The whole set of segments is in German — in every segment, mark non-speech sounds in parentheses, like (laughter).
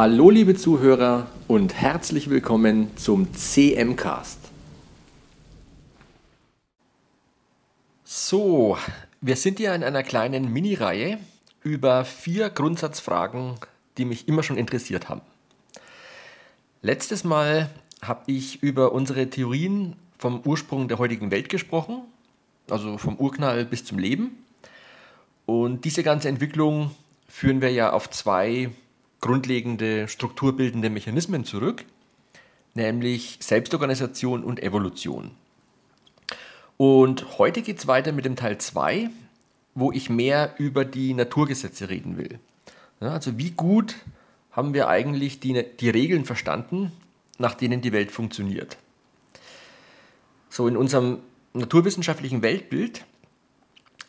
Hallo liebe Zuhörer und herzlich willkommen zum CM-Cast. So, wir sind ja in einer kleinen Mini-Reihe über vier Grundsatzfragen, die mich immer schon interessiert haben. Letztes Mal habe ich über unsere Theorien vom Ursprung der heutigen Welt gesprochen, also vom Urknall bis zum Leben. Und diese ganze Entwicklung führen wir ja auf zwei grundlegende strukturbildende Mechanismen zurück, nämlich Selbstorganisation und Evolution. Und heute geht es weiter mit dem Teil 2, wo ich mehr über die Naturgesetze reden will. Ja, also wie gut haben wir eigentlich die, die Regeln verstanden, nach denen die Welt funktioniert. So in unserem naturwissenschaftlichen Weltbild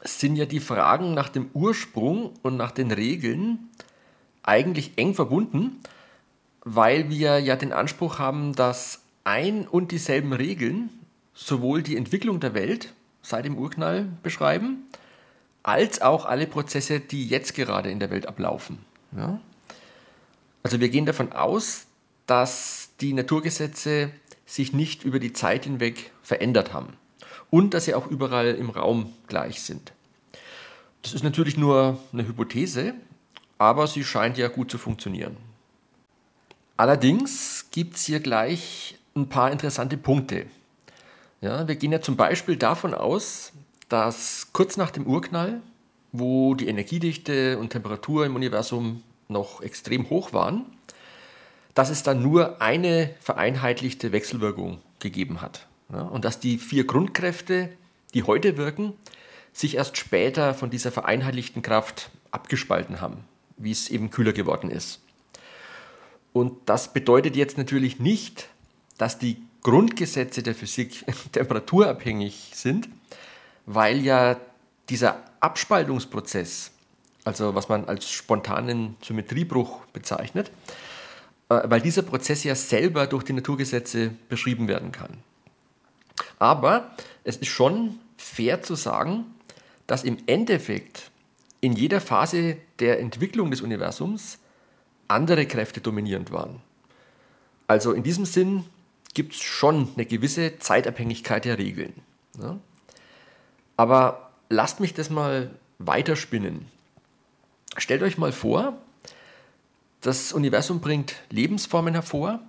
sind ja die Fragen nach dem Ursprung und nach den Regeln eigentlich eng verbunden, weil wir ja den Anspruch haben, dass ein und dieselben Regeln sowohl die Entwicklung der Welt seit dem Urknall beschreiben, als auch alle Prozesse, die jetzt gerade in der Welt ablaufen. Ja? Also wir gehen davon aus, dass die Naturgesetze sich nicht über die Zeit hinweg verändert haben und dass sie auch überall im Raum gleich sind. Das ist natürlich nur eine Hypothese, aber sie scheint ja gut zu funktionieren. Allerdings gibt es hier gleich ein paar interessante Punkte. Ja, wir gehen ja zum Beispiel davon aus, dass kurz nach dem Urknall, wo die Energiedichte und Temperatur im Universum noch extrem hoch waren, dass es dann nur eine vereinheitlichte Wechselwirkung gegeben hat. Ja, und dass die vier Grundkräfte, die heute wirken, sich erst später von dieser vereinheitlichten Kraft abgespalten haben wie es eben kühler geworden ist. Und das bedeutet jetzt natürlich nicht, dass die Grundgesetze der Physik (laughs) temperaturabhängig sind, weil ja dieser Abspaltungsprozess, also was man als spontanen Symmetriebruch bezeichnet, äh, weil dieser Prozess ja selber durch die Naturgesetze beschrieben werden kann. Aber es ist schon fair zu sagen, dass im Endeffekt in jeder Phase der Entwicklung des Universums andere Kräfte dominierend waren. Also in diesem Sinn gibt es schon eine gewisse Zeitabhängigkeit der Regeln. Ja? Aber lasst mich das mal weiterspinnen. Stellt euch mal vor, das Universum bringt Lebensformen hervor,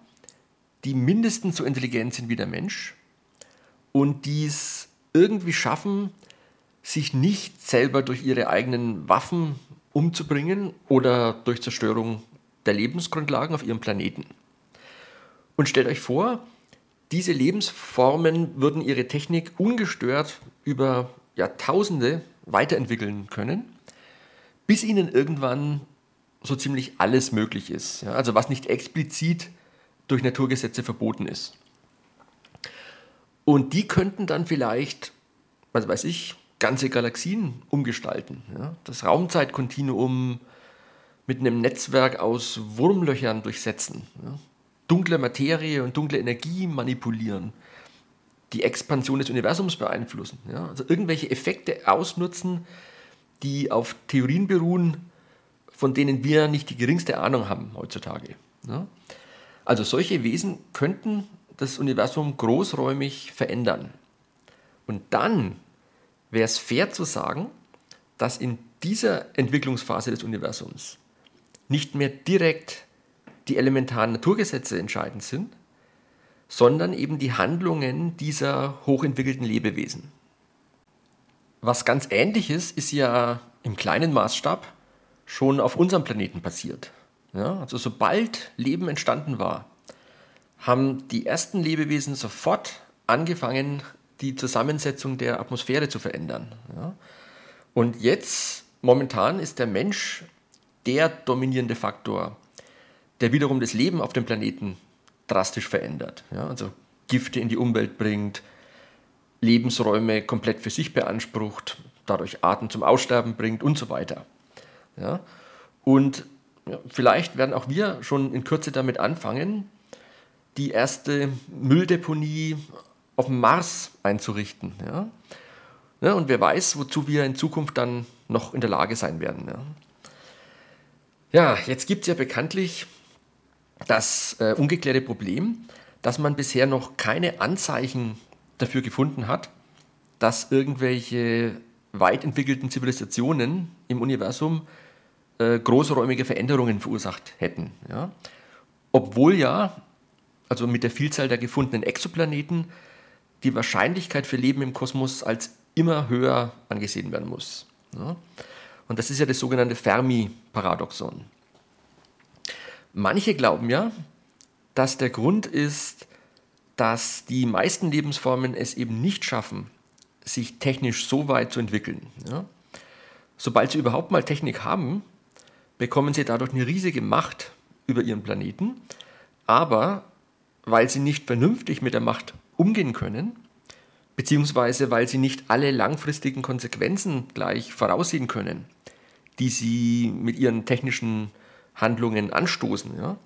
die mindestens so intelligent sind wie der Mensch und die es irgendwie schaffen, sich nicht selber durch ihre eigenen Waffen umzubringen oder durch Zerstörung der Lebensgrundlagen auf ihrem Planeten. Und stellt euch vor, diese Lebensformen würden ihre Technik ungestört über Jahrtausende weiterentwickeln können, bis ihnen irgendwann so ziemlich alles möglich ist. Ja, also was nicht explizit durch Naturgesetze verboten ist. Und die könnten dann vielleicht, was weiß ich, ganze Galaxien umgestalten. Ja? Das Raumzeitkontinuum mit einem Netzwerk aus Wurmlöchern durchsetzen. Ja? Dunkle Materie und dunkle Energie manipulieren. Die Expansion des Universums beeinflussen. Ja? Also irgendwelche Effekte ausnutzen, die auf Theorien beruhen, von denen wir nicht die geringste Ahnung haben heutzutage. Ja? Also solche Wesen könnten das Universum großräumig verändern. Und dann wäre es fair zu sagen, dass in dieser Entwicklungsphase des Universums nicht mehr direkt die elementaren Naturgesetze entscheidend sind, sondern eben die Handlungen dieser hochentwickelten Lebewesen. Was ganz ähnliches ist ja im kleinen Maßstab schon auf unserem Planeten passiert. Ja, also sobald Leben entstanden war, haben die ersten Lebewesen sofort angefangen, die Zusammensetzung der Atmosphäre zu verändern. Ja. Und jetzt, momentan, ist der Mensch der dominierende Faktor, der wiederum das Leben auf dem Planeten drastisch verändert. Ja. Also Gifte in die Umwelt bringt, Lebensräume komplett für sich beansprucht, dadurch Arten zum Aussterben bringt und so weiter. Ja. Und vielleicht werden auch wir schon in Kürze damit anfangen, die erste Mülldeponie auf dem Mars einzurichten. Ja? Ja, und wer weiß, wozu wir in Zukunft dann noch in der Lage sein werden. Ja, ja jetzt gibt es ja bekanntlich das äh, ungeklärte Problem, dass man bisher noch keine Anzeichen dafür gefunden hat, dass irgendwelche weit entwickelten Zivilisationen im Universum äh, großräumige Veränderungen verursacht hätten. Ja? Obwohl ja, also mit der Vielzahl der gefundenen Exoplaneten, die Wahrscheinlichkeit für Leben im Kosmos als immer höher angesehen werden muss. Ja? Und das ist ja das sogenannte Fermi-Paradoxon. Manche glauben ja, dass der Grund ist, dass die meisten Lebensformen es eben nicht schaffen, sich technisch so weit zu entwickeln. Ja? Sobald sie überhaupt mal Technik haben, bekommen sie dadurch eine riesige Macht über ihren Planeten, aber weil sie nicht vernünftig mit der Macht umgehen können, beziehungsweise weil sie nicht alle langfristigen Konsequenzen gleich voraussehen können, die sie mit ihren technischen Handlungen anstoßen. Ja?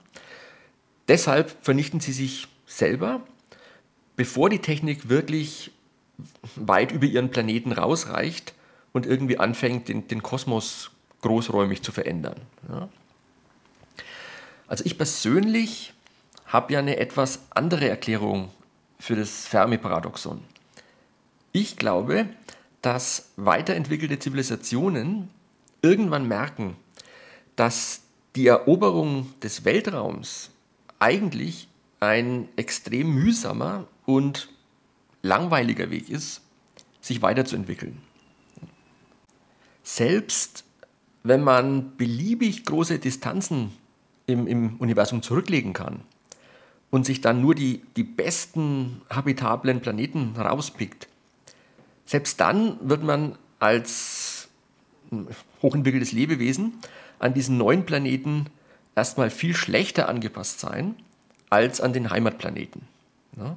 Deshalb vernichten sie sich selber, bevor die Technik wirklich weit über ihren Planeten rausreicht und irgendwie anfängt, den, den Kosmos großräumig zu verändern. Ja? Also ich persönlich habe ja eine etwas andere Erklärung für das Fermi-Paradoxon. Ich glaube, dass weiterentwickelte Zivilisationen irgendwann merken, dass die Eroberung des Weltraums eigentlich ein extrem mühsamer und langweiliger Weg ist, sich weiterzuentwickeln. Selbst wenn man beliebig große Distanzen im, im Universum zurücklegen kann und sich dann nur die, die besten habitablen Planeten rauspickt, selbst dann wird man als hochentwickeltes Lebewesen an diesen neuen Planeten erstmal viel schlechter angepasst sein als an den Heimatplaneten. Ja?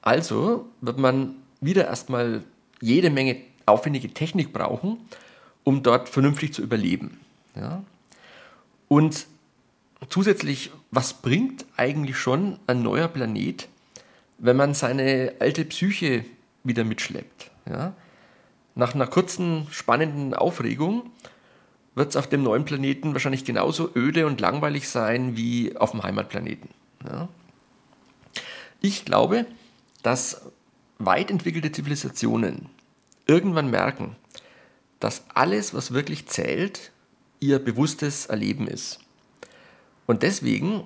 Also wird man wieder erstmal jede Menge aufwendige Technik brauchen, um dort vernünftig zu überleben. Ja? Und zusätzlich, was bringt eigentlich schon ein neuer Planet, wenn man seine alte Psyche wieder mitschleppt? Ja? Nach einer kurzen, spannenden Aufregung wird es auf dem neuen Planeten wahrscheinlich genauso öde und langweilig sein wie auf dem Heimatplaneten. Ja? Ich glaube, dass weit entwickelte Zivilisationen irgendwann merken, dass alles, was wirklich zählt, ihr bewusstes Erleben ist. Und deswegen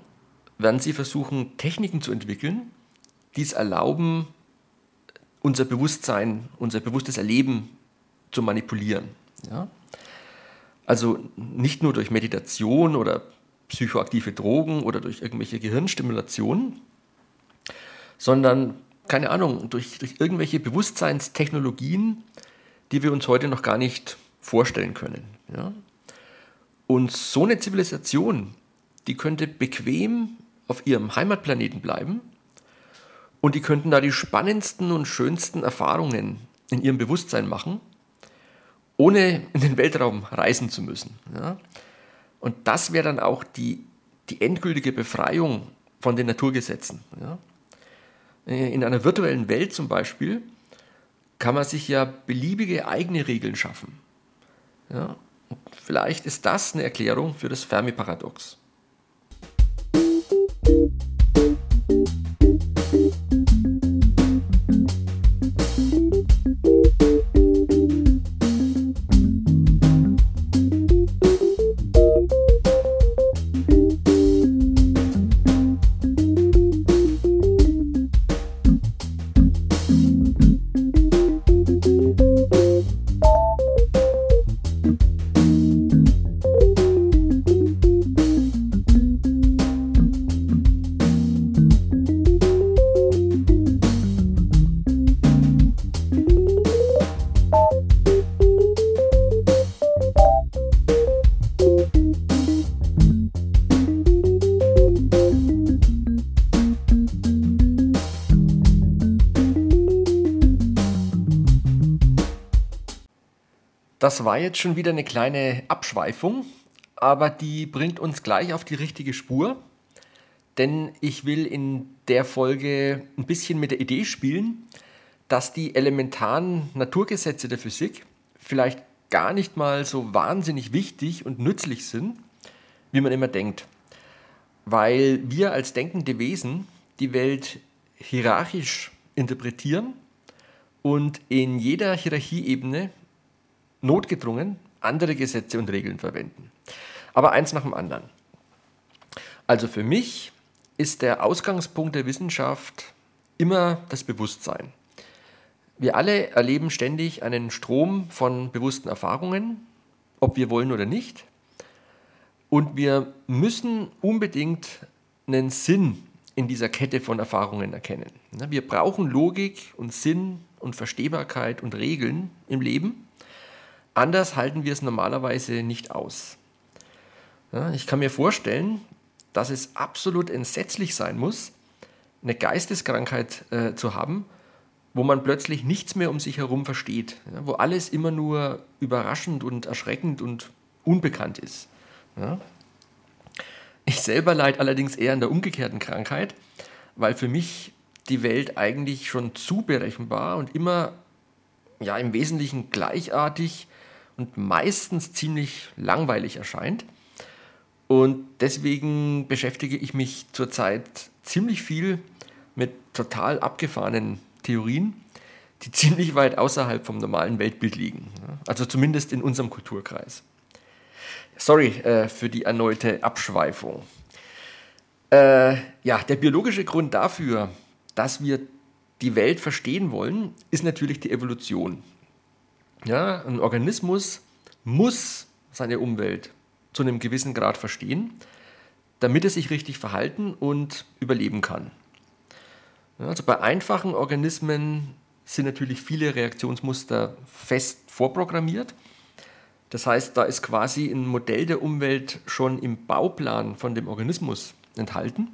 werden sie versuchen, Techniken zu entwickeln, die es erlauben, unser Bewusstsein, unser bewusstes Erleben zu manipulieren. Ja? Also nicht nur durch Meditation oder psychoaktive Drogen oder durch irgendwelche Gehirnstimulationen, sondern, keine Ahnung, durch, durch irgendwelche Bewusstseinstechnologien, die wir uns heute noch gar nicht vorstellen können. Ja? Und so eine Zivilisation, die könnte bequem auf ihrem Heimatplaneten bleiben und die könnten da die spannendsten und schönsten Erfahrungen in ihrem Bewusstsein machen, ohne in den Weltraum reisen zu müssen. Ja? Und das wäre dann auch die, die endgültige Befreiung von den Naturgesetzen. Ja? In einer virtuellen Welt zum Beispiel kann man sich ja beliebige eigene Regeln schaffen. Ja? vielleicht ist das eine Erklärung für das Fermi-Paradox. War jetzt schon wieder eine kleine Abschweifung, aber die bringt uns gleich auf die richtige Spur, denn ich will in der Folge ein bisschen mit der Idee spielen, dass die elementaren Naturgesetze der Physik vielleicht gar nicht mal so wahnsinnig wichtig und nützlich sind, wie man immer denkt. weil wir als denkende Wesen die Welt hierarchisch interpretieren und in jeder Hierarchieebene notgedrungen andere Gesetze und Regeln verwenden. Aber eins nach dem anderen. Also für mich ist der Ausgangspunkt der Wissenschaft immer das Bewusstsein. Wir alle erleben ständig einen Strom von bewussten Erfahrungen, ob wir wollen oder nicht. Und wir müssen unbedingt einen Sinn in dieser Kette von Erfahrungen erkennen. Wir brauchen Logik und Sinn und Verstehbarkeit und Regeln im Leben. Anders halten wir es normalerweise nicht aus. Ich kann mir vorstellen, dass es absolut entsetzlich sein muss, eine Geisteskrankheit äh, zu haben, wo man plötzlich nichts mehr um sich herum versteht, ja, wo alles immer nur überraschend und erschreckend und unbekannt ist. Ja. Ich selber leide allerdings eher an der umgekehrten Krankheit, weil für mich die Welt eigentlich schon zu berechenbar und immer ja, im Wesentlichen gleichartig und meistens ziemlich langweilig erscheint. Und deswegen beschäftige ich mich zurzeit ziemlich viel mit total abgefahrenen Theorien, die (laughs) ziemlich weit außerhalb vom normalen Weltbild liegen. Also zumindest in unserem Kulturkreis. Sorry äh, für die erneute Abschweifung. Äh, ja, der biologische Grund dafür, dass wir die Welt verstehen wollen, ist natürlich die Evolution. Ja, ein Organismus muss seine Umwelt zu einem gewissen Grad verstehen, damit er sich richtig verhalten und überleben kann. Also bei einfachen Organismen sind natürlich viele Reaktionsmuster fest vorprogrammiert. Das heißt, da ist quasi ein Modell der Umwelt schon im Bauplan von dem Organismus enthalten.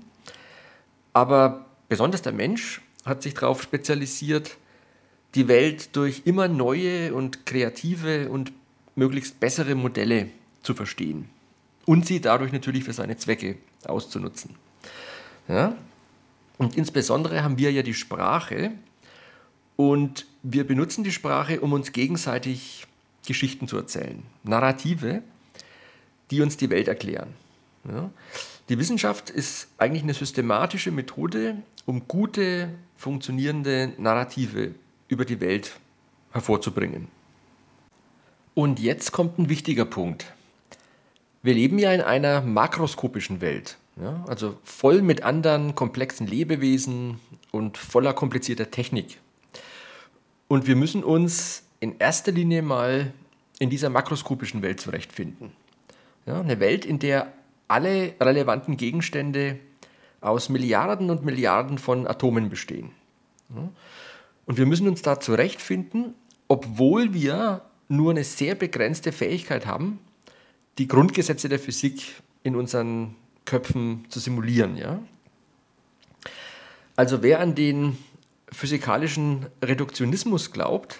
Aber besonders der Mensch hat sich darauf spezialisiert, die Welt durch immer neue und kreative und möglichst bessere Modelle zu verstehen und sie dadurch natürlich für seine Zwecke auszunutzen. Ja? Und insbesondere haben wir ja die Sprache und wir benutzen die Sprache, um uns gegenseitig Geschichten zu erzählen, Narrative, die uns die Welt erklären. Ja? Die Wissenschaft ist eigentlich eine systematische Methode, um gute, funktionierende Narrative über die Welt hervorzubringen. Und jetzt kommt ein wichtiger Punkt. Wir leben ja in einer makroskopischen Welt. Ja, also voll mit anderen komplexen Lebewesen und voller komplizierter Technik. Und wir müssen uns in erster Linie mal in dieser makroskopischen Welt zurechtfinden. Ja, eine Welt, in der alle relevanten Gegenstände aus Milliarden und Milliarden von Atomen bestehen. Ja, und wir müssen uns da zurechtfinden, obwohl wir nur eine sehr begrenzte Fähigkeit haben, die Grundgesetze der Physik in unseren Köpfen zu simulieren. Ja? Also wer an den physikalischen Reduktionismus glaubt,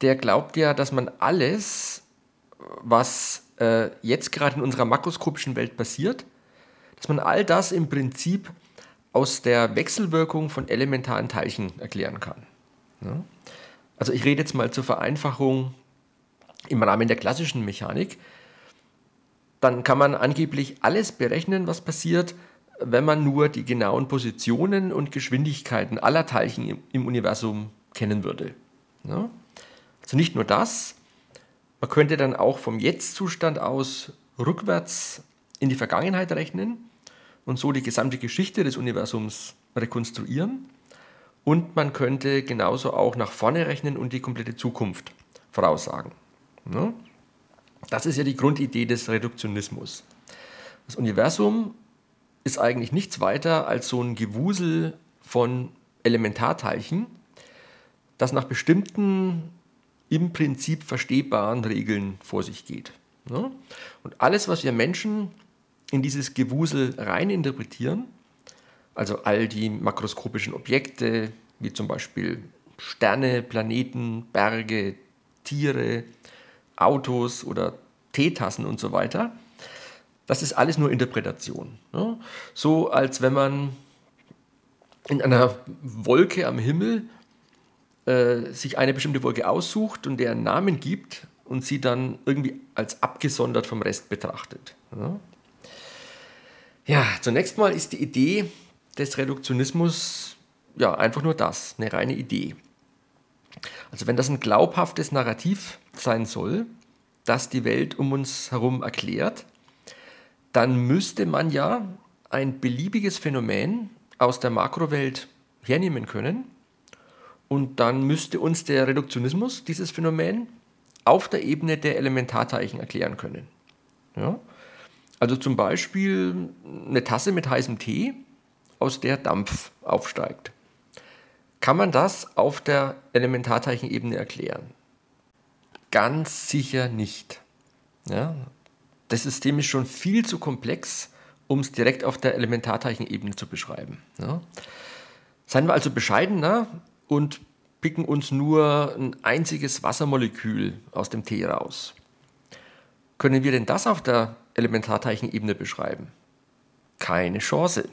der glaubt ja, dass man alles, was äh, jetzt gerade in unserer makroskopischen Welt passiert, dass man all das im Prinzip aus der Wechselwirkung von elementaren Teilchen erklären kann. Ja? Also ich rede jetzt mal zur Vereinfachung im Rahmen der klassischen Mechanik dann kann man angeblich alles berechnen, was passiert, wenn man nur die genauen Positionen und Geschwindigkeiten aller Teilchen im, Universum kennen würde. Ja? Also nicht nur das, man könnte dann auch vom Jetzt-Zustand aus rückwärts in die Vergangenheit rechnen und so die gesamte Geschichte des Universums rekonstruieren. Und man könnte genauso auch nach vorne rechnen und die komplette Zukunft voraussagen. Das ist ja die Grundidee des Reduktionismus. Das Universum ist eigentlich nichts weiter als so ein Gewusel von Elementarteilchen, das nach bestimmten im Prinzip verstehbaren Regeln vor sich geht. Und alles, was wir Menschen in dieses Gewusel rein interpretieren, also all die makroskopischen Objekte, wie zum Beispiel Sterne, Planeten, Berge, Tiere, Autos oder Teetassen und so weiter. Das ist alles nur Interpretation. Ne? So als wenn man in einer Wolke am Himmel äh, sich eine bestimmte Wolke aussucht und der einen Namen gibt und sie dann irgendwie als abgesondert vom Rest betrachtet. Ne? Ja, zunächst mal ist die Idee des Reduktionismus ja einfach nur das, eine reine Idee. Also wenn das ein glaubhaftes Narrativ sein soll, das die Welt um uns herum erklärt, dann müsste man ja ein beliebiges Phänomen aus der Makrowelt hernehmen können und dann müsste uns der Reduktionismus dieses Phänomen auf der Ebene der Elementarteilchen erklären können. Ja? Also zum Beispiel eine Tasse mit heißem Tee, aus der Dampf aufsteigt. Kann man das auf der Elementarteilchenebene erklären? Ganz sicher nicht. Ja? Das System ist schon viel zu komplex, um es direkt auf der Elementarteilchenebene zu beschreiben. Ja? Seien wir also bescheidener und picken uns nur ein einziges Wassermolekül aus dem Tee raus. Können wir denn das auf der Elementarteilchenebene beschreiben? Keine Chance.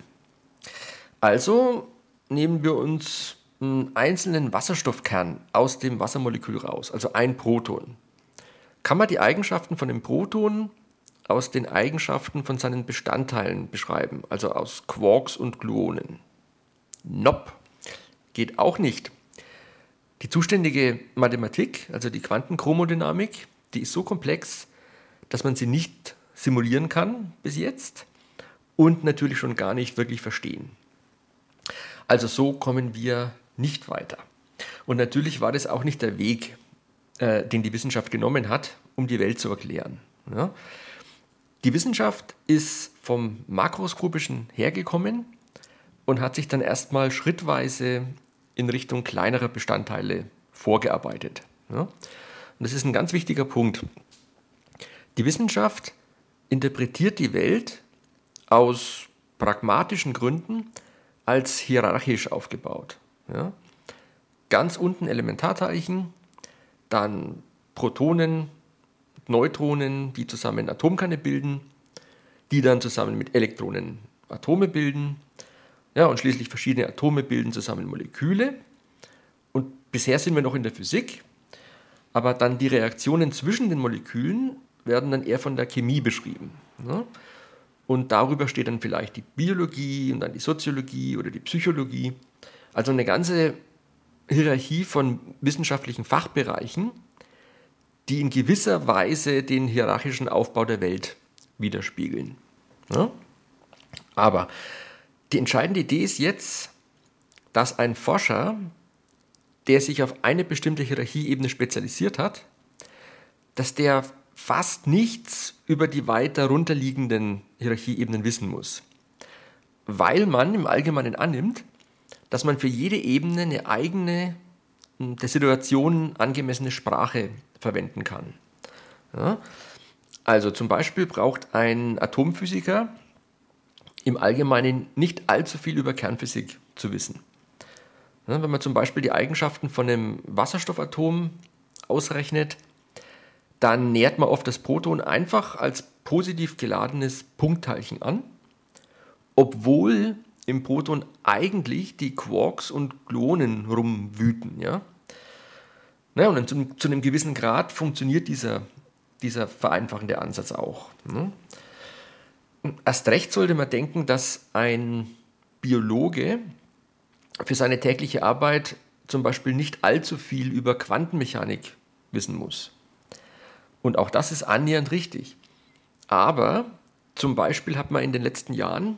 Also nehmen wir uns einen einzelnen Wasserstoffkern aus dem Wassermolekül raus, also ein Proton. Kann man die Eigenschaften von dem Proton aus den Eigenschaften von seinen Bestandteilen beschreiben, also aus Quarks und Gluonen? Nope, geht auch nicht. Die zuständige Mathematik, also die Quantenchromodynamik, die ist so komplex, dass man sie nicht simulieren kann bis jetzt und natürlich schon gar nicht wirklich verstehen. Also so kommen wir nicht weiter. Und natürlich war das auch nicht der Weg, äh, den die Wissenschaft genommen hat, um die Welt zu erklären. Ja? Die Wissenschaft ist vom Makroskopischen hergekommen und hat sich dann erstmal schrittweise in Richtung kleinerer Bestandteile vorgearbeitet. Ja? Und das ist ein ganz wichtiger Punkt. Die Wissenschaft interpretiert die Welt aus pragmatischen Gründen als hierarchisch aufgebaut. Ja? Ganz unten Elementarteilchen, dann Protonen, Neutronen, die zusammen Atomkerne bilden, die dann zusammen mit Elektronen Atome bilden. Ja, und schließlich verschiedene Atome bilden zusammen Moleküle. Und bisher sind wir noch in der Physik, aber dann die Reaktionen zwischen den Molekülen werden dann eher von der Chemie beschrieben. Ja? Und darüber steht dann vielleicht die Biologie und dann die Soziologie oder die Psychologie. Also eine ganze Hierarchie von wissenschaftlichen Fachbereichen, die in gewisser Weise den hierarchischen Aufbau der Welt widerspiegeln. Ja? Aber die entscheidende Idee ist jetzt, dass ein Forscher, der sich auf eine bestimmte Hierarchieebene spezialisiert hat, dass der fast nichts über die weiter runterliegenden Hierarchieebenen wissen muss. Weil man im Allgemeinen annimmt, dass man für jede Ebene eine eigene, hm, der Situation angemessene Sprache verwenden kann. Ja? Also zum Beispiel braucht ein Atomphysiker im Allgemeinen nicht allzu viel über Kernphysik zu wissen. Ja, wenn man zum Beispiel die Eigenschaften von einem Wasserstoffatom ausrechnet, dann nähert man oft das Proton einfach als positiv geladenes Punktteilchen an, obwohl im Proton eigentlich die Quarks und Gluonen rumwüten. Ja? Naja, und zu, zu, einem gewissen Grad funktioniert dieser, dieser vereinfachende Ansatz auch. Ne? Erst recht sollte man denken, dass ein Biologe für seine tägliche Arbeit zum Beispiel nicht allzu viel über Quantenmechanik wissen muss. Und auch das ist annähernd richtig. Aber zum Beispiel hat man in den letzten Jahren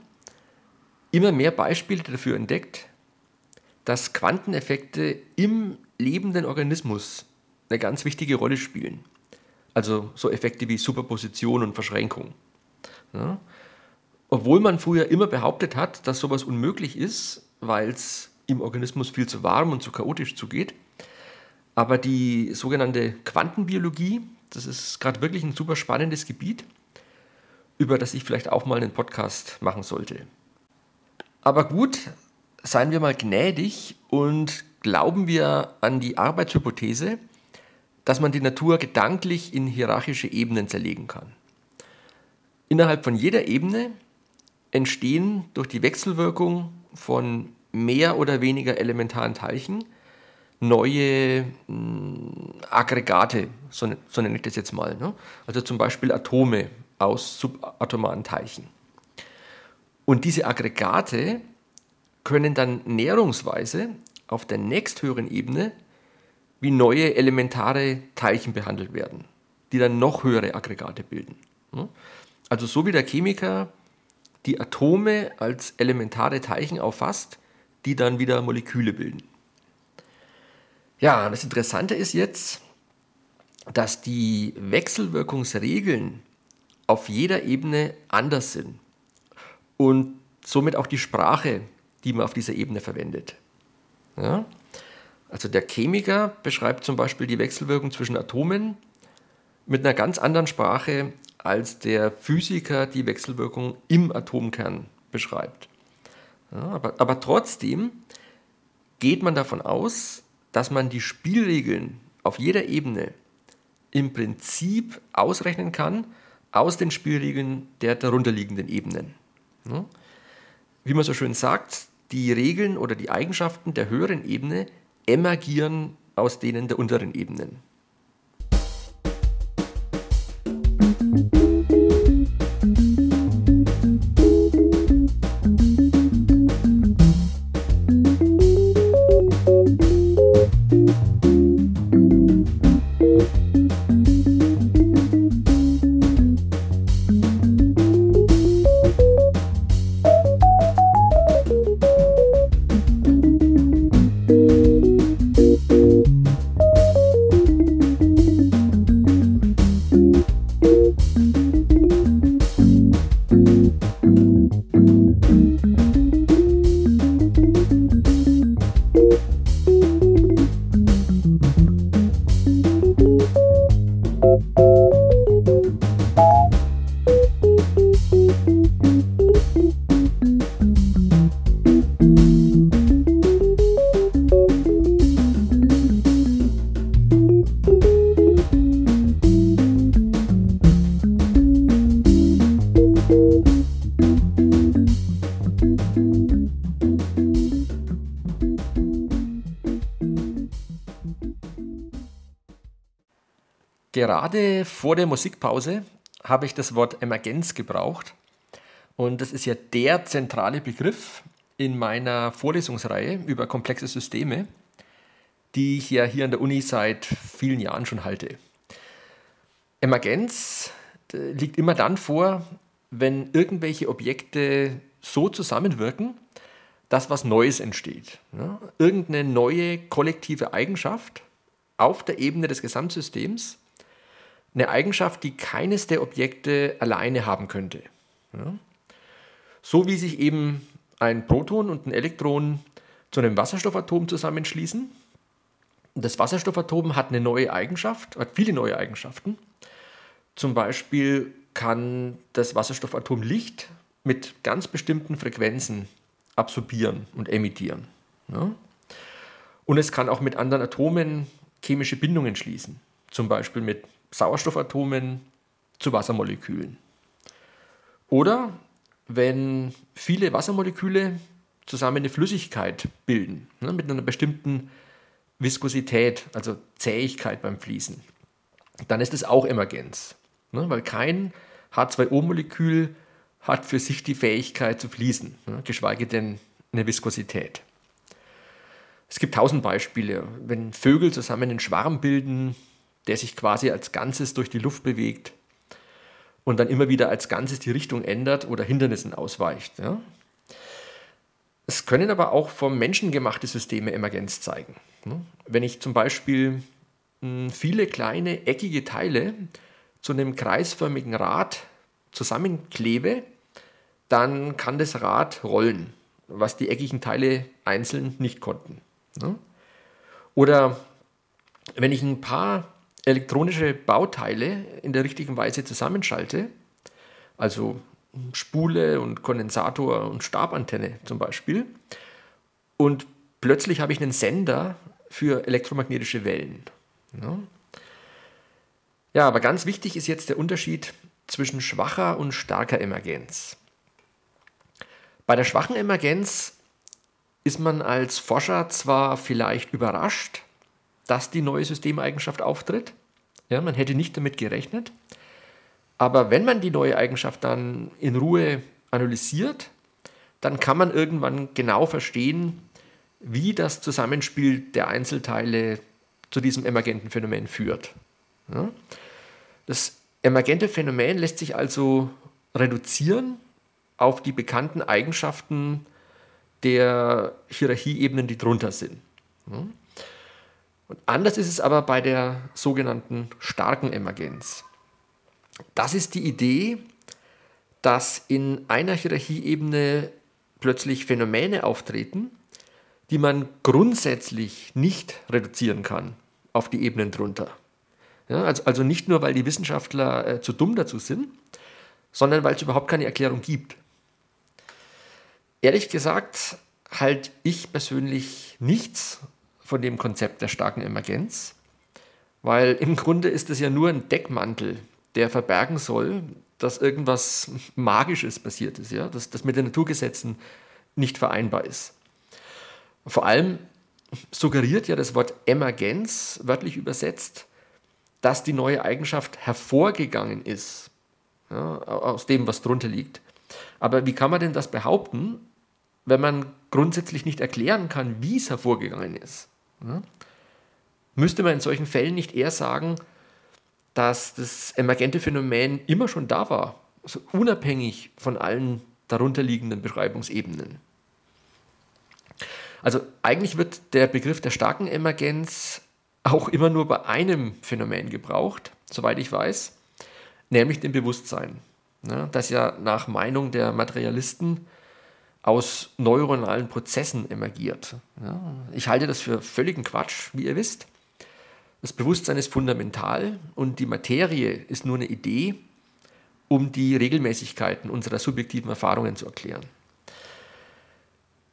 immer mehr Beispiele dafür entdeckt, dass Quanteneffekte im lebenden Organismus eine ganz wichtige Rolle spielen. Also so Effekte wie Superposition und Verschränkung. Ja. Obwohl man früher immer behauptet hat, dass sowas unmöglich ist, weil es im Organismus viel zu warm und zu chaotisch zugeht. Aber die sogenannte Quantenbiologie, das ist gerade wirklich ein super spannendes Gebiet, über das ich vielleicht auch mal einen Podcast machen sollte. Aber gut, seien wir mal gnädig und glauben wir an die Arbeitshypothese, dass man die Natur gedanklich in hierarchische Ebenen zerlegen kann. Innerhalb von jeder Ebene entstehen durch die Wechselwirkung von mehr oder weniger elementaren Teilchen neue mh, hm, Aggregate, so, ne, so, nenne ich das jetzt mal. Ne? Also zum Beispiel Atome aus subatomaren Teilchen. Und diese Aggregate können dann näherungsweise auf der nächsthöheren Ebene wie neue elementare Teilchen behandelt werden, die dann noch höhere Aggregate bilden. Also so wie der Chemiker die Atome als elementare Teilchen auffasst, die dann wieder Moleküle bilden. Ja, das Interessante ist jetzt, dass die Wechselwirkungsregeln auf jeder Ebene anders sind und somit auch die Sprache, die man auf dieser Ebene verwendet. Ja? Also der Chemiker beschreibt zum Beispiel die Wechselwirkung zwischen Atomen mit einer ganz anderen Sprache, als der Physiker die Wechselwirkung im Atomkern beschreibt. Ja, aber, aber trotzdem geht man davon aus, dass man die Spielregeln auf jeder Ebene im Prinzip ausrechnen kann aus den Spielregeln der darunterliegenden Ebenen. Wie man so schön sagt, die Regeln oder die Eigenschaften der höheren Ebene emergieren aus denen der unteren Ebenen. Vor der Musikpause habe ich das Wort Emergenz gebraucht. Und das ist ja der zentrale Begriff in meiner Vorlesungsreihe über komplexe Systeme, die ich ja hier an der Uni seit vielen Jahren schon halte. Emergenz äh, liegt immer dann vor, wenn irgendwelche Objekte so zusammenwirken, dass was Neues entsteht. Ja? Irgendeine neue kollektive Eigenschaft auf der Ebene des Gesamtsystems eine Eigenschaft, die keines der Objekte alleine haben könnte. Ja? So wie sich eben ein Proton und ein Elektron zu einem Wasserstoffatom zusammenschließen. Das Wasserstoffatom hat eine neue Eigenschaft, hat viele neue Eigenschaften. Zum Beispiel kann das Wasserstoffatom Licht mit ganz bestimmten Frequenzen absorbieren und emittieren. Ja? Und es kann auch mit anderen Atomen chemische Bindungen schließen, zum Beispiel mit Sauerstoffatomen zu Wassermolekülen. Oder wenn viele Wassermoleküle zusammen eine Flüssigkeit bilden, ne, mit einer bestimmten Viskosität, also Zähigkeit beim Fließen, dann ist es auch Emergenz. Ne, weil kein H2O-Molekül hat für sich die Fähigkeit zu fließen, ne, geschweige denn eine Viskosität. Es gibt tausend Beispiele. Wenn Vögel zusammen einen Schwarm bilden, der sich quasi als Ganzes durch die Luft bewegt und dann immer wieder als Ganzes die Richtung ändert oder Hindernissen ausweicht. Ja? Es können aber auch vom Menschen gemachte Systeme Emergenz zeigen. Ne? Wenn ich zum Beispiel hm, viele kleine eckige Teile zu einem kreisförmigen Rad zusammenklebe, dann kann das Rad rollen, was die eckigen Teile einzeln nicht konnten. Ne? Oder wenn ich ein paar elektronische Bauteile in der richtigen Weise zusammenschalte, also Spule und Kondensator und Stabantenne zum Beispiel, und plötzlich habe ich einen Sender für elektromagnetische Wellen. Ja. ja, aber ganz wichtig ist jetzt der Unterschied zwischen schwacher und starker Emergenz. Bei der schwachen Emergenz ist man als Forscher zwar vielleicht überrascht, dass die neue Systemeigenschaft auftritt. Ja, man hätte nicht damit gerechnet. Aber wenn man die neue Eigenschaft dann in Ruhe analysiert, dann kann man irgendwann genau verstehen, wie das Zusammenspiel der Einzelteile zu diesem emergenten Phänomen führt. Ja? Das emergente Phänomen lässt sich also reduzieren auf die bekannten Eigenschaften der Hierarchieebenen, die drunter sind. Ja? Und anders ist es aber bei der sogenannten starken Emergenz. Das ist die Idee, dass in einer Hierarchieebene plötzlich Phänomene auftreten, die man grundsätzlich nicht reduzieren kann auf die Ebenen drunter. Ja, also, also nicht nur, weil die Wissenschaftler äh, zu dumm dazu sind, sondern weil es überhaupt keine Erklärung gibt. Ehrlich gesagt halte ich persönlich nichts von dem Konzept der starken Emergenz, weil im Grunde ist es ja nur ein Deckmantel, der verbergen soll, dass irgendwas Magisches passiert ist, ja? dass das mit den Naturgesetzen nicht vereinbar ist. Vor allem suggeriert ja das Wort Emergenz, wörtlich übersetzt, dass die neue Eigenschaft hervorgegangen ist, ja, aus dem, was drunter liegt. Aber wie kann man denn das behaupten, wenn man grundsätzlich nicht erklären kann, wie es hervorgegangen ist? Müsste man in solchen Fällen nicht eher sagen, dass das emergente Phänomen immer schon da war, also unabhängig von allen darunterliegenden Beschreibungsebenen? Also eigentlich wird der Begriff der starken Emergenz auch immer nur bei einem Phänomen gebraucht, soweit ich weiß, nämlich dem Bewusstsein, das ja nach Meinung der Materialisten aus neuronalen Prozessen emergiert. Ja, ich halte das für völligen Quatsch, wie ihr wisst. Das Bewusstsein ist fundamental und die Materie ist nur eine Idee, um die Regelmäßigkeiten unserer subjektiven Erfahrungen zu erklären.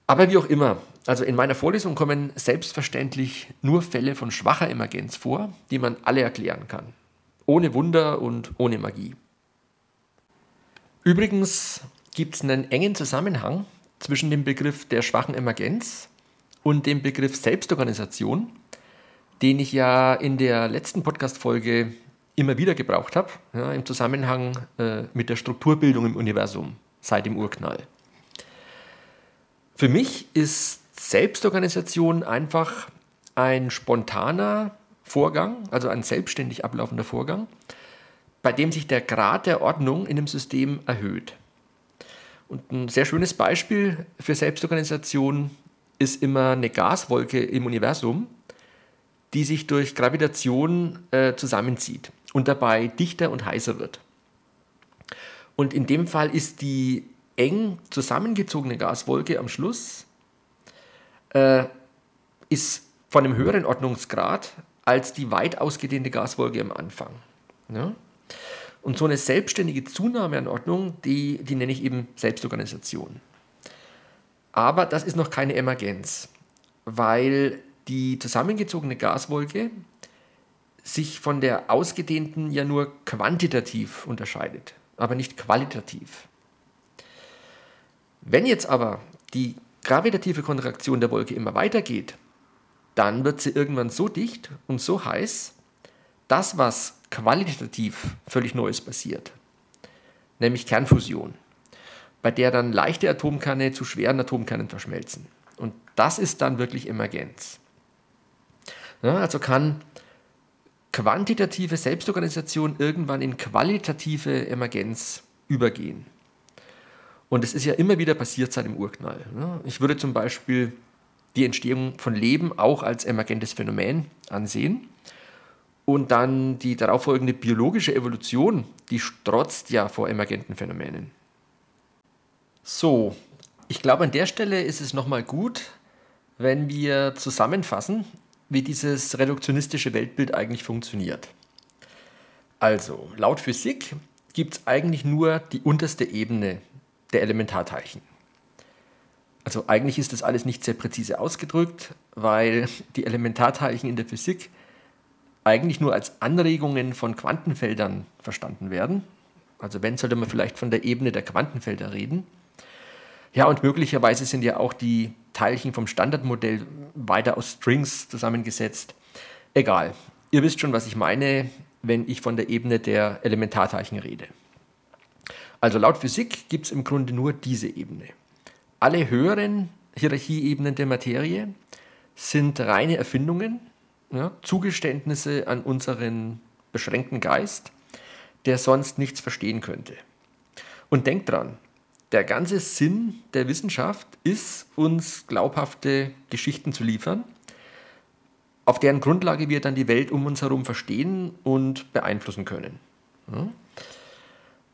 Aber wie auch immer, also in meiner Vorlesung kommen selbstverständlich nur Fälle von schwacher Emergenz vor, die man alle erklären kann. Ohne Wunder und ohne Magie. Übrigens gibt es einen engen Zusammenhang zwischen dem Begriff der schwachen Emergenz und dem Begriff Selbstorganisation, den ich ja in der letzten Podcast-Folge immer wieder gebraucht habe, ja, im Zusammenhang äh, mit der Strukturbildung im Universum seit dem Urknall. Für mich ist Selbstorganisation einfach ein spontaner Vorgang, also ein selbstständig ablaufender Vorgang, bei dem sich der Grad der Ordnung in dem System erhöht. Und ein sehr schönes Beispiel für Selbstorganisation ist immer eine Gaswolke im Universum, die sich durch Gravitation äh, zusammenzieht und dabei dichter und heißer wird. Und in dem Fall ist die eng zusammengezogene Gaswolke am Schluss äh, ist von einem höheren Ordnungsgrad als die weit ausgedehnte Gaswolke am Anfang. Ja? Und so eine selbstständige Zunahme an Ordnung, die, die nenne ich eben Selbstorganisation. Aber das ist noch keine Emergenz, weil die zusammengezogene Gaswolke sich von der ausgedehnten ja nur quantitativ unterscheidet, aber nicht qualitativ. Wenn jetzt aber die gravitative Kontraktion der Wolke immer weitergeht, dann wird sie irgendwann so dicht und so heiß, dass was qualitativ völlig Neues passiert, nämlich Kernfusion, bei der dann leichte Atomkerne zu schweren Atomkernen verschmelzen. Und das ist dann wirklich Emergenz. Ja, also kann quantitative Selbstorganisation irgendwann in qualitative Emergenz übergehen. Und es ist ja immer wieder passiert seit dem Urknall. Ich würde zum Beispiel die Entstehung von Leben auch als emergentes Phänomen ansehen. Und dann die darauffolgende biologische Evolution, die strotzt ja vor emergenten Phänomenen. So, ich glaube, an der Stelle ist es nochmal gut, wenn wir zusammenfassen, wie dieses reduktionistische Weltbild eigentlich funktioniert. Also, laut Physik gibt es eigentlich nur die unterste Ebene der Elementarteilchen. Also eigentlich ist das alles nicht sehr präzise ausgedrückt, weil die Elementarteilchen in der Physik eigentlich nur als Anregungen von Quantenfeldern verstanden werden. Also wenn, sollte man vielleicht von der Ebene der Quantenfelder reden. Ja, und möglicherweise sind ja auch die Teilchen vom Standardmodell weiter aus Strings zusammengesetzt. Egal. Ihr wisst schon, was ich meine, wenn ich von der Ebene der Elementarteilchen rede. Also laut Physik gibt es im Grunde nur diese Ebene. alle höheren Hierarchieebenen der Materie sind reine Erfindungen, ja, Zugeständnisse an unseren beschränkten Geist, der sonst nichts verstehen könnte. Und denkt dran, der ganze Sinn der Wissenschaft ist, uns glaubhafte Geschichten zu liefern, auf deren Grundlage wir dann die Welt um uns herum verstehen und beeinflussen können.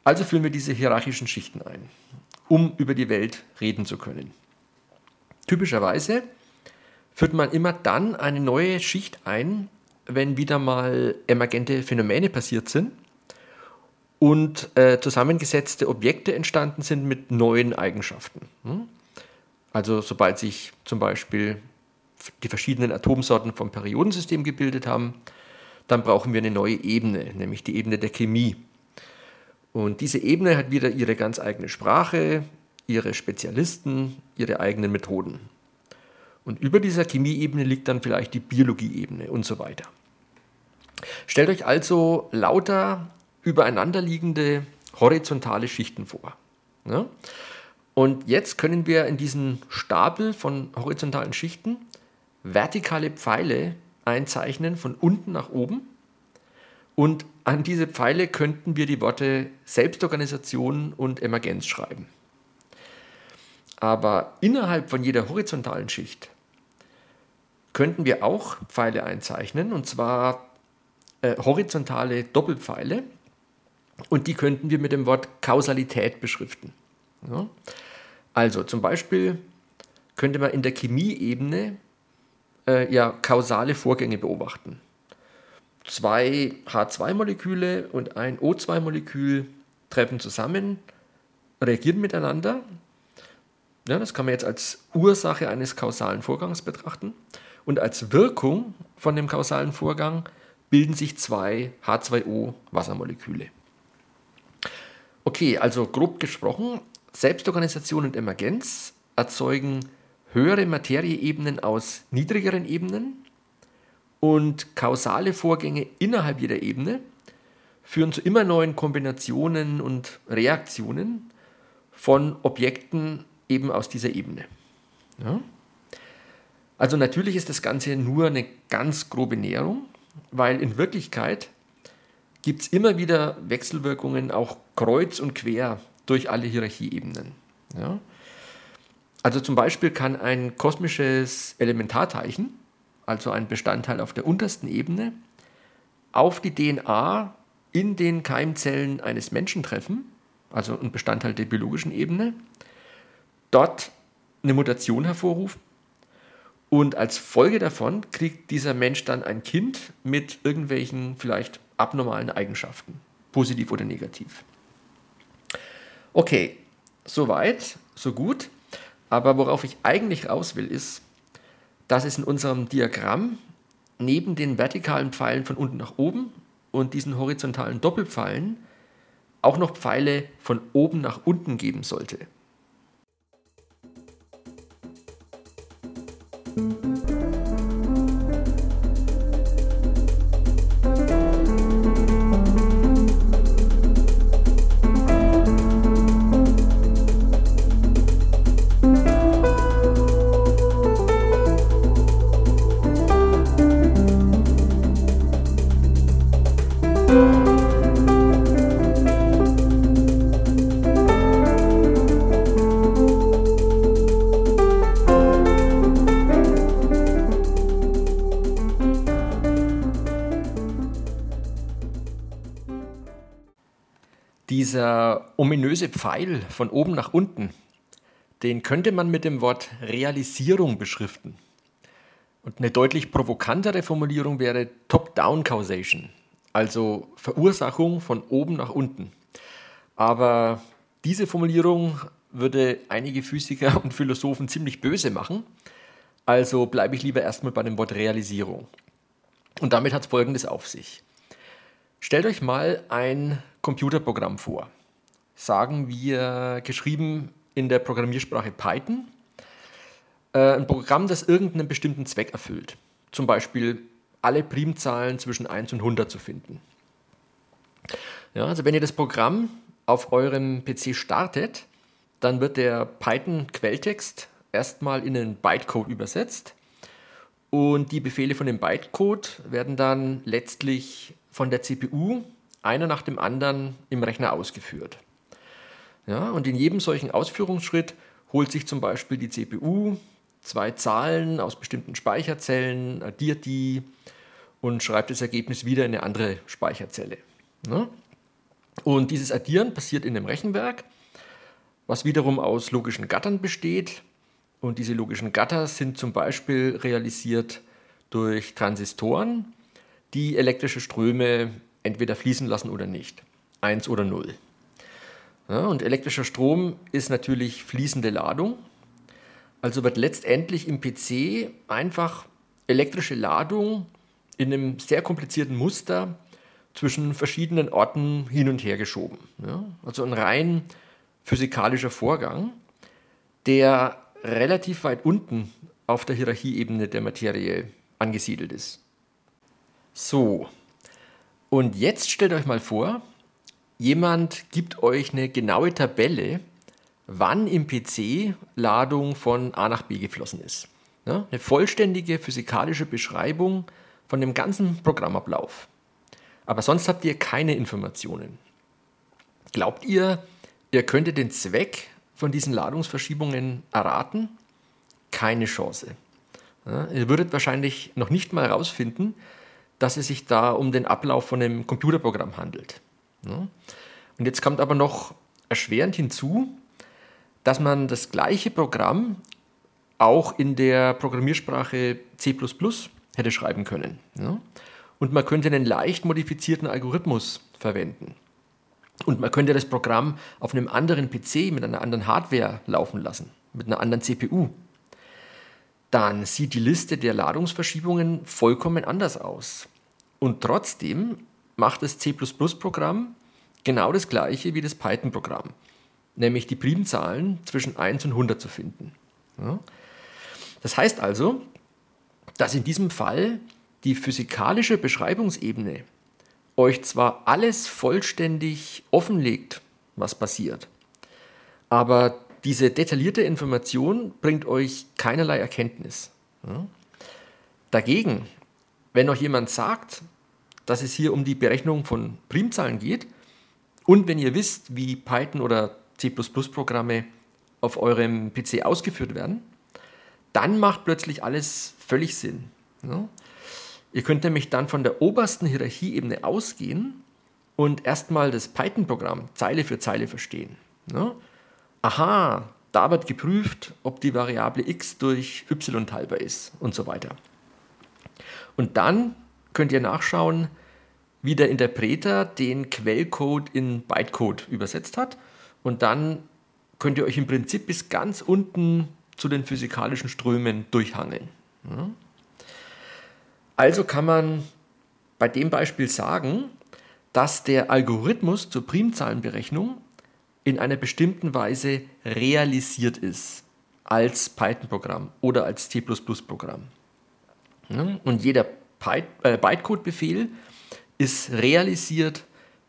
Also führen wir diese hierarchischen Schichten ein, um über die Welt reden zu können. Typischerweise führt man immer dann eine neue Schicht ein, wenn wieder mal emergente Phänomene passiert sind und äh, zusammengesetzte Objekte entstanden sind mit neuen Eigenschaften. Hm? Also sobald sich zum Beispiel die verschiedenen Atomsorten vom Periodensystem gebildet haben, dann brauchen wir eine neue Ebene, nämlich die Ebene der Chemie. Und diese Ebene hat wieder ihre ganz eigene Sprache, ihre Spezialisten, ihre eigenen Methoden. Und über dieser Chemieebene liegt dann vielleicht die Biologieebene und so weiter. Stellt euch also lauter übereinanderliegende horizontale Schichten vor. Ja? Und jetzt können wir in diesen Stapel von horizontalen Schichten vertikale Pfeile einzeichnen von unten nach oben. Und an diese Pfeile könnten wir die Worte Selbstorganisation und Emergenz schreiben. Aber innerhalb von jeder horizontalen Schicht könnten wir auch Pfeile einzeichnen, und zwar äh, horizontale Doppelpfeile. Und die könnten wir mit dem Wort Kausalität beschriften. Ja? Also zum Beispiel könnte man in der Chemieebene äh, ja, kausale Vorgänge beobachten. Zwei H2-Moleküle und ein O2-Molekül treffen zusammen, reagieren miteinander. Ja, das kann man jetzt als Ursache eines kausalen Vorgangs betrachten. Und als Wirkung von dem kausalen Vorgang bilden sich zwei H2O-Wassermoleküle. Okay, also grob gesprochen, Selbstorganisation und Emergenz erzeugen höhere Materieebenen aus niedrigeren Ebenen und kausale Vorgänge innerhalb jeder Ebene führen zu immer neuen Kombinationen und Reaktionen von Objekten eben aus dieser Ebene. Ja? Also natürlich ist das Ganze nur eine ganz grobe Näherung, weil in Wirklichkeit gibt es immer wieder Wechselwirkungen auch kreuz und quer durch alle Hierarchieebenen. Ja? Also zum Beispiel kann ein kosmisches Elementarteilchen, also ein Bestandteil auf der untersten Ebene, auf die DNA in den Keimzellen eines Menschen treffen, also ein Bestandteil der biologischen Ebene, dort eine Mutation hervorrufen und als Folge davon kriegt dieser Mensch dann ein Kind mit irgendwelchen vielleicht abnormalen Eigenschaften, positiv oder negativ. Okay, soweit, so gut. Aber worauf ich eigentlich raus will, ist, dass es in unserem Diagramm neben den vertikalen Pfeilen von unten nach oben und diesen horizontalen Doppelpfeilen auch noch Pfeile von oben nach unten geben sollte. Thank you. Dieser ominöse Pfeil von oben nach unten, den könnte man mit dem Wort Realisierung beschriften. Und eine deutlich provokantere Formulierung wäre Top-Down Causation, also Verursachung von oben nach unten. Aber diese Formulierung würde einige Physiker (laughs) und Philosophen ziemlich böse machen. Also bleibe ich lieber erstmal bei dem Wort Realisierung. Und damit hat es Folgendes auf sich. Stellt euch mal ein Computerprogramm vor. Sagen wir geschrieben in der Programmiersprache Python. Äh, ein Programm, das irgendeinen bestimmten Zweck erfüllt. Zum Beispiel alle Primzahlen zwischen 1 und 100 zu finden. Ja, also wenn ihr das Programm auf eurem PC startet, dann wird der Python-Quelltext erstmal in einen Bytecode übersetzt und die Befehle von dem Bytecode werden dann letztlich von der CPU einer nach dem anderen im Rechner ausgeführt. Ja, und in jedem solchen Ausführungsschritt holt sich zum Beispiel die CPU zwei Zahlen aus bestimmten Speicherzellen, addiert die und schreibt das Ergebnis wieder in eine andere Speicherzelle. Ja? Und dieses Addieren passiert in dem Rechenwerk, was wiederum aus logischen Gattern besteht. Und diese logischen Gatter sind zum Beispiel realisiert durch Transistoren, die elektrische Ströme entweder fließen lassen oder nicht. Eins oder null. Ja, und elektrischer Strom ist natürlich fließende Ladung. Also wird letztendlich im PC einfach elektrische Ladung in einem sehr komplizierten Muster zwischen verschiedenen Orten hin und her geschoben. Ja, also ein rein physikalischer Vorgang, der relativ weit unten auf der Hierarchieebene der Materie angesiedelt ist. So, und jetzt stellt euch mal vor, jemand gibt euch eine genaue Tabelle, wann im PC Ladung von A nach B geflossen ist. Ja, eine vollständige physikalische Beschreibung von dem ganzen Programmablauf. Aber sonst habt ihr keine Informationen. Glaubt ihr, ihr könntet den Zweck von diesen Ladungsverschiebungen erraten? Keine Chance. Ja, ihr würdet wahrscheinlich noch nicht mal herausfinden, dass es sich da um den Ablauf von einem Computerprogramm handelt. Und jetzt kommt aber noch erschwerend hinzu, dass man das gleiche Programm auch in der Programmiersprache C hätte schreiben können. Und man könnte einen leicht modifizierten Algorithmus verwenden. Und man könnte das Programm auf einem anderen PC mit einer anderen Hardware laufen lassen, mit einer anderen CPU. Dann sieht die Liste der Ladungsverschiebungen vollkommen anders aus. Und trotzdem macht das C++-Programm genau das gleiche wie das Python-Programm, nämlich die Primzahlen zwischen 1 und 100 zu finden. Ja. Das heißt also, dass in diesem Fall die physikalische Beschreibungsebene euch zwar alles vollständig offenlegt, was passiert, aber diese detaillierte Information bringt euch keinerlei Erkenntnis. Ja. Dagegen, wenn euch jemand sagt, dass es hier um die Berechnung von Primzahlen geht und wenn ihr wisst, wie Python oder C++-Programme auf eurem PC ausgeführt werden, dann macht plötzlich alles völlig Sinn. Ja. Ihr könnt nämlich dann von der obersten Hierarchieebene ausgehen und erstmal das Python-Programm Zeile für Zeile verstehen. Ja. Aha, da wird geprüft, ob die Variable x durch y teilbar ist und so weiter. Und dann könnt ihr nachschauen, wie der Interpreter den Quellcode in Bytecode übersetzt hat. Und dann könnt ihr euch im Prinzip bis ganz unten zu den physikalischen Strömen durchhangeln. Also kann man bei dem Beispiel sagen, dass der Algorithmus zur Primzahlenberechnung in einer bestimmten Weise realisiert ist als Python-Programm oder als C++-Programm. Und jeder äh, Bytecode-Befehl ist realisiert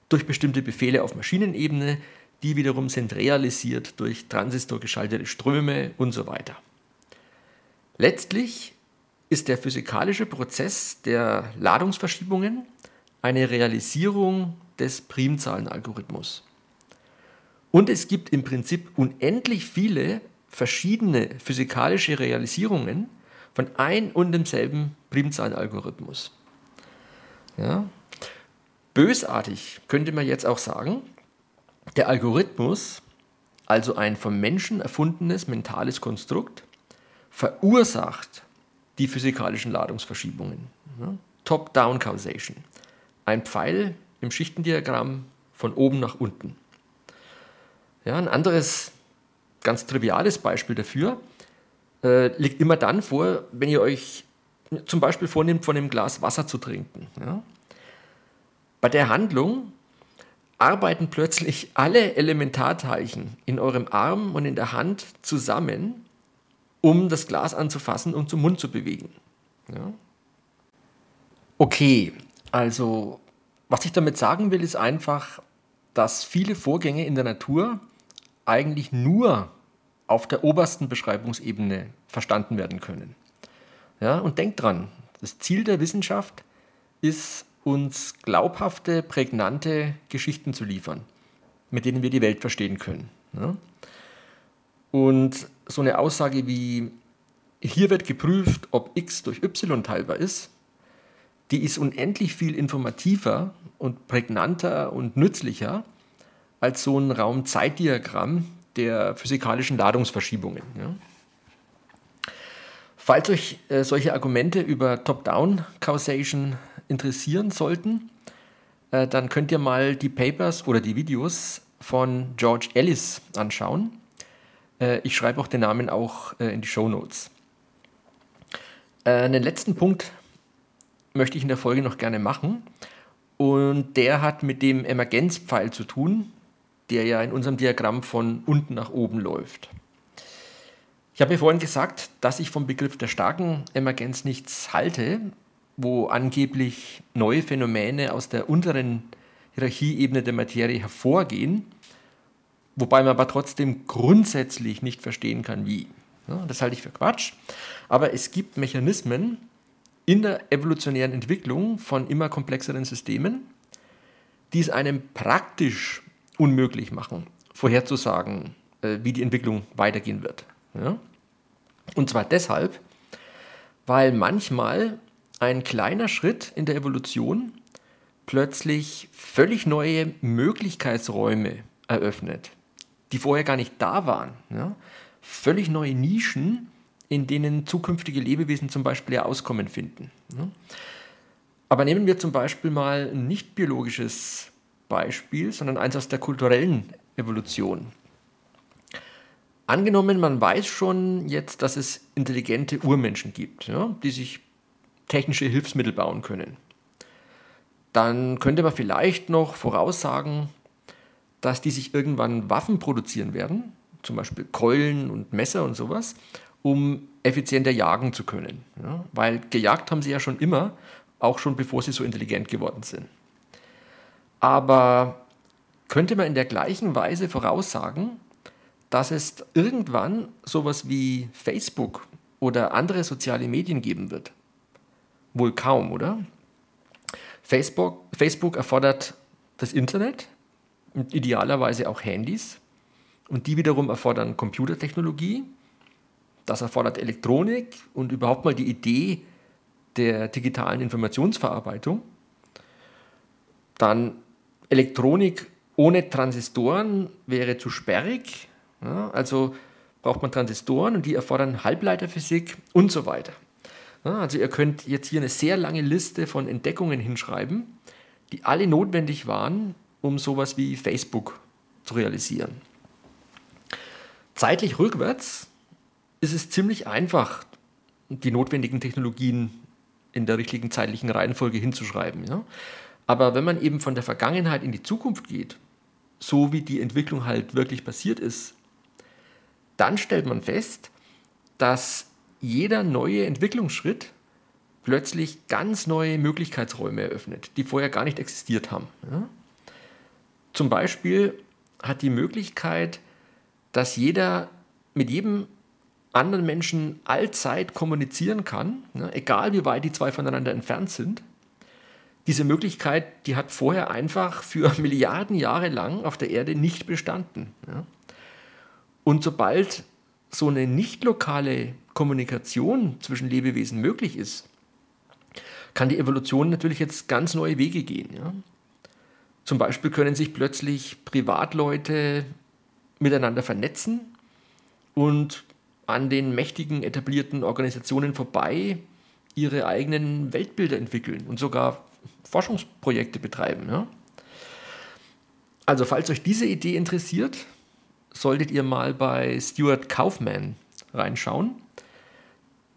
durch bestimmte Befehle auf Maschinenebene, die wiederum sind realisiert durch transistorgeschaltete Ströme und so weiter. Letztlich ist der physikalische Prozess der Ladungsverschiebungen eine Realisierung des Primzahlenalgorithmus. Und es gibt im Prinzip unendlich viele verschiedene physikalische Realisierungen von ein und demselben Primzahlenalgorithmus. Ja? Bösartig könnte man jetzt auch sagen, der Algorithmus, also ein vom Menschen erfundenes mentales Konstrukt, verursacht die physikalischen Ladungsverschiebungen. Ja? Top-Down Causation. Ein Pfeil im Schichtendiagramm von oben nach unten. Ja, ein anderes ganz triviales Beispiel dafür äh, liegt immer dann vor, wenn ihr euch zum Beispiel vornimmt, von einem Glas Wasser zu trinken. Ja? Bei der Handlung arbeiten plötzlich alle Elementarteilchen in eurem Arm und in der Hand zusammen, um das Glas anzufassen und zum Mund zu bewegen. Ja? Okay, also was ich damit sagen will, ist einfach, dass viele Vorgänge in der Natur eigentlich nur auf der obersten Beschreibungsebene verstanden werden können. Ja, und denkt dran, das Ziel der Wissenschaft ist, uns glaubhafte, prägnante Geschichten zu liefern, mit denen wir die Welt verstehen können. Ja? Und so eine Aussage wie, hier wird geprüft, ob x durch y teilbar ist, die ist unendlich viel informativer und prägnanter und nützlicher als so ein Raumzeitdiagramm der physikalischen Ladungsverschiebungen. Ja. Falls euch äh, solche Argumente über Top-Down-Causation interessieren sollten, äh, dann könnt ihr mal die Papers oder die Videos von George Ellis anschauen. Äh, ich schreibe auch den Namen auch äh, in die Show Notes. Äh, einen letzten Punkt möchte ich in der Folge noch gerne machen. Und der hat mit dem Emergenzpfeil zu tun, der ja in unserem Diagramm von unten nach oben läuft. Ich habe mir vorhin gesagt, dass ich vom Begriff der starken Emergenz nichts halte, wo angeblich neue Phänomene aus der unteren Hierarchieebene der Materie hervorgehen, wobei man aber trotzdem grundsätzlich nicht verstehen kann, wie. Das halte ich für Quatsch. Aber es gibt Mechanismen in der evolutionären Entwicklung von immer komplexeren Systemen, die es einem praktisch unmöglich machen, vorherzusagen, äh, wie die Entwicklung weitergehen wird. Ja? Und zwar deshalb, weil manchmal ein kleiner Schritt in der Evolution plötzlich völlig neue Möglichkeitsräume eröffnet, die vorher gar nicht da waren. Ja? Völlig neue Nischen, in denen zukünftige Lebewesen zum Beispiel ihr Auskommen finden. Ja? Aber nehmen wir zum Beispiel mal ein nicht biologisches Beispiel, sondern eins aus der kulturellen Evolution. Angenommen, man weiß schon jetzt, dass es intelligente Urmenschen gibt, ja, die sich technische Hilfsmittel bauen können. Dann könnte man vielleicht noch voraussagen, dass die sich irgendwann Waffen produzieren werden, zum Beispiel Keulen und Messer und sowas, um effizienter jagen zu können. Ja, weil gejagt haben sie ja schon immer, auch schon bevor sie so intelligent geworden sind. Aber könnte man in der gleichen Weise voraussagen, dass es irgendwann sowas wie Facebook oder andere soziale Medien geben wird? Wohl kaum, oder? Facebook, Facebook erfordert das Internet und idealerweise auch Handys. Und die wiederum erfordern Computertechnologie. Das erfordert Elektronik und überhaupt mal die Idee der digitalen Informationsverarbeitung. Dann Elektronik ohne Transistoren wäre zu sperrig. Ja, also braucht man Transistoren und die erfordern Halbleiterphysik und so weiter. Also ihr könnt jetzt hier eine sehr lange Liste von Entdeckungen hinschreiben, die alle notwendig waren, um sowas wie Facebook zu realisieren. Zeitlich rückwärts ist es ziemlich einfach, die notwendigen Technologien in der richtigen zeitlichen Reihenfolge hinzuschreiben. Ja? Aber wenn man eben von der Vergangenheit in die Zukunft geht, so wie die Entwicklung halt wirklich passiert ist, dann stellt man fest, dass jeder neue Entwicklungsschritt plötzlich ganz neue Möglichkeitsräume eröffnet, die vorher gar nicht existiert haben. Ja? Zum Beispiel hat die Möglichkeit, dass jeder mit jedem anderen Menschen allzeit kommunizieren kann, ja, egal wie weit die zwei voneinander entfernt sind. Diese Möglichkeit, die hat vorher einfach für (laughs) Milliarden Jahre lang auf der Erde nicht bestanden. Ja. Und sobald so eine nicht lokale Kommunikation zwischen Lebewesen möglich ist, kann die Evolution natürlich jetzt ganz neue Wege gehen. Ja? Zum Beispiel können sich plötzlich Privatleute miteinander vernetzen und an den mächtigen etablierten Organisationen vorbei ihre eigenen Weltbilder entwickeln und sogar Forschungsprojekte betreiben. Ja? Also falls euch diese Idee interessiert, solltet ihr mal bei Stuart Kaufman reinschauen.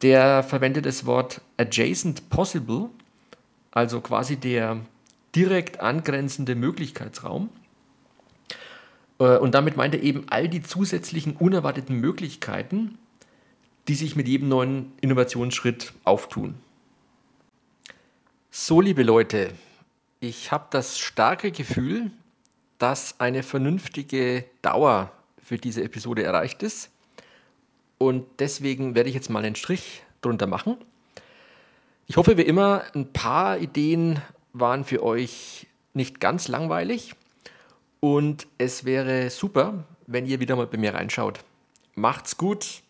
Der verwendet das Wort adjacent possible, also quasi der direkt angrenzende Möglichkeitsraum. Äh, und damit meint er eben all die zusätzlichen unerwarteten Möglichkeiten, die sich mit jedem neuen Innovationsschritt auftun. So, liebe Leute, ich habe das starke Gefühl, dass eine vernünftige Dauer für diese Episode erreicht ist. Und deswegen werde ich jetzt mal einen Strich drunter machen. Ich hoffe, wie immer, ein paar Ideen waren für euch nicht ganz langweilig. Und es wäre super, wenn ihr wieder mal bei mir reinschaut. Macht's gut